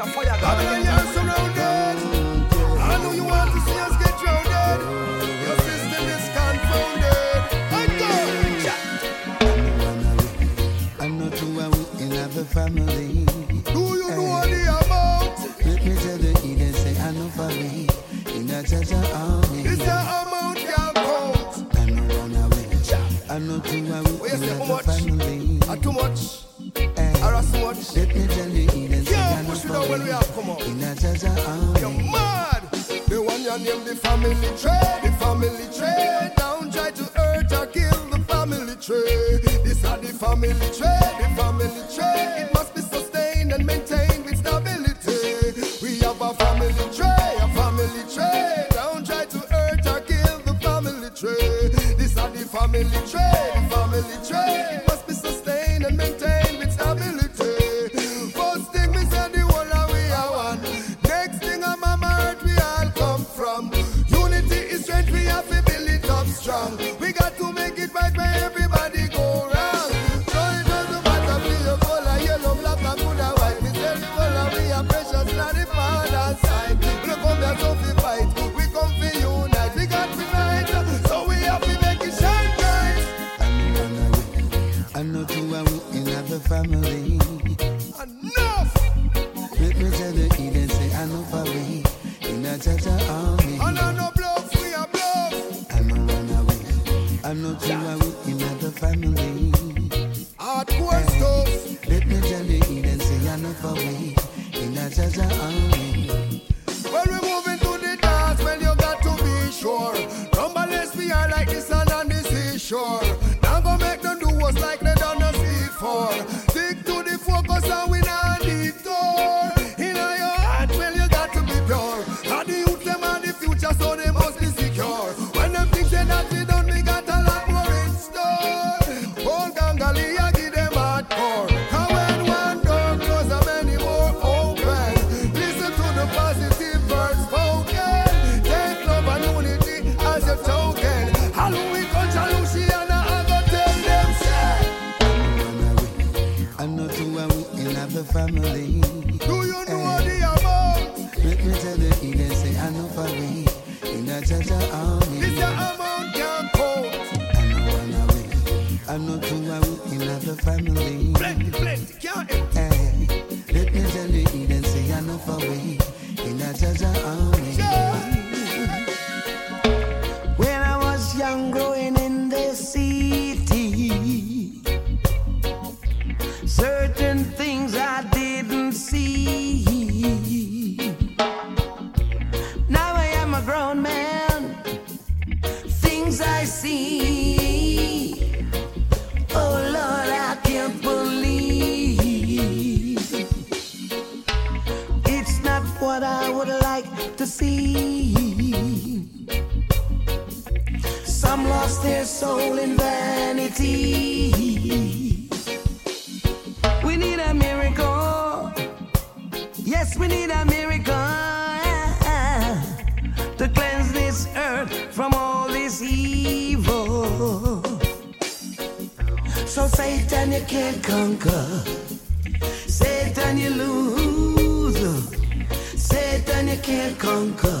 a fire gun. Babylon, you're surrounded. I know you want to see us get drowned. Your system is confounded. I go. I'm not too away in other family. Do you know eh. the amount? Let me tell the Eden say I know for me in a Jaja army. Is the amount can't count? I know run away. I know too away Where in say how other much? family. Are too much? Eh, ah, Are too much? Let me tell the Eden say Can't I know push it out when we have come me out. in a Jaja You're mad. The one you name the family tree, the family tree. Don't try to hurt or kill the family tree. This are the family tree, the family tree. It must be sustained and maintained with stability. We have a family tree, a family tree. Don't try to hurt or kill the family tree. This are the family tree, the family tree. Are precious, not the father's side. We don't come here so we fight, we come for unite. We got to so we have to make it shine bright. I know run away. Too away in other family. Enough! Let me tell the Eden say I know for me in a Jaja army. I no bluff, we are bluff. I know run away. I know in other family. The family. Do you know the amount? Let me tell the Eden say I know for me in a This army. your amount can't count. I know away. I know too away in other family. Plenty, plenty, empty. Eh, Let me tell the Eden say I know for me in a Jaja army. When We need a miracle. Yes, we need a miracle So Satan, you can't conquer. Satan, you lose. Satan, you can't conquer.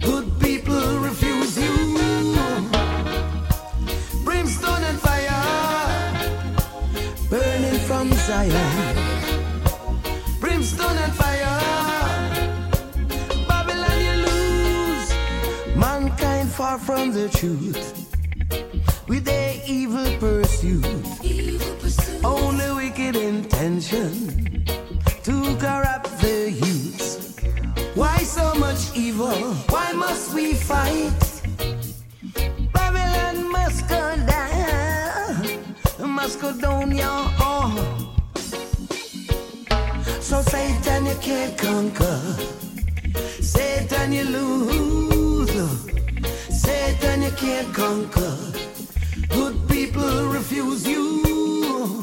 Good people refuse you. Brimstone and fire burning from Zion. Brimstone and fire. Babylon, you lose. Mankind far from the truth. With their evil pursuit. Only wicked intention to corrupt the youths. Why so much evil? Why must we fight? Babylon must go down, must go down, y'all. So Satan, you can't conquer. Satan, you lose. Satan, you can't conquer. People refuse you.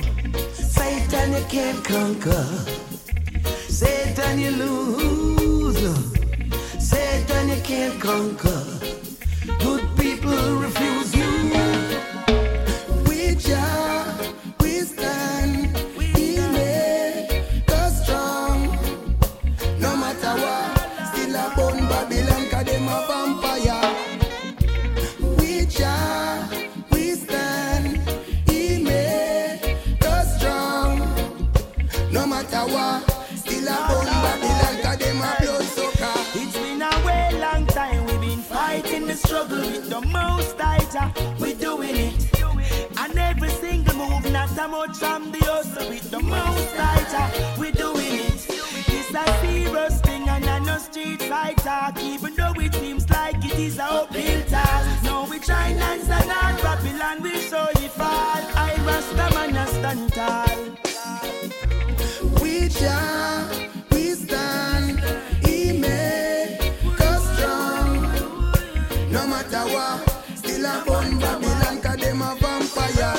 Satan, you can't conquer. Satan, you lose. Satan, you can't conquer. Good people refuse struggle with the most tighter. We're doing it. And every single move, not a much from the hustle with the most tighter. We're doing it. It's a serious thing and I know street side talk, even though it seems like it is a uphill task. No, we try and stand on Babylon, we it fall. I must come and stand tall. We shall, still a bun Babylon, cause them a vampire.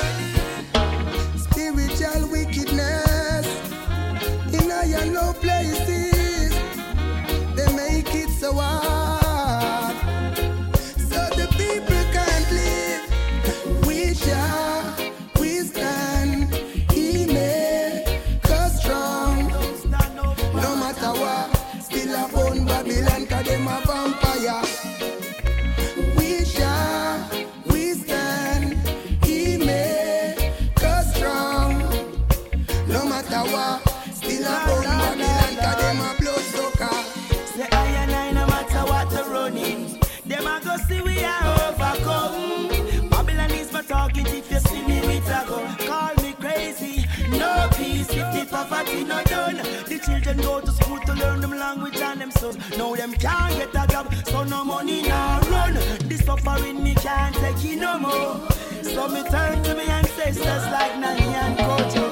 Spiritual wickedness in high low places, they make it so hard. See we are overcome. Babylon is my target if you see me with a gun. Call me crazy, no peace if the poverty no done. The children go to school to learn them language and them sons. Now them can't get a job, so no money now run. The suffering me can't take it no more. So me turn to me ancestors like Nanny and Kojo.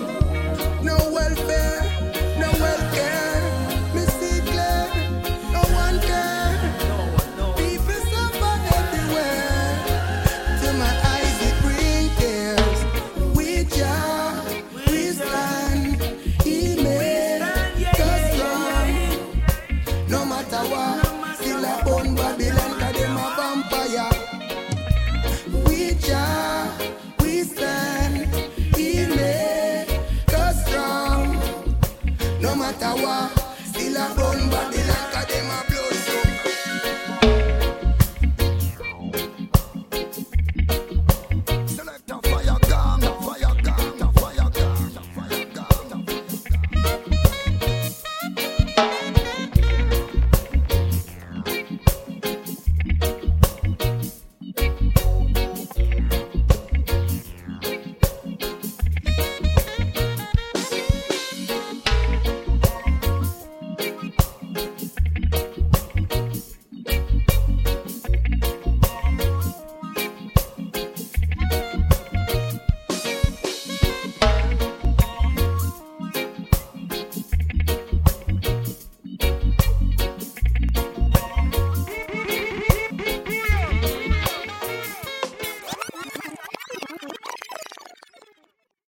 What, still a Babylon.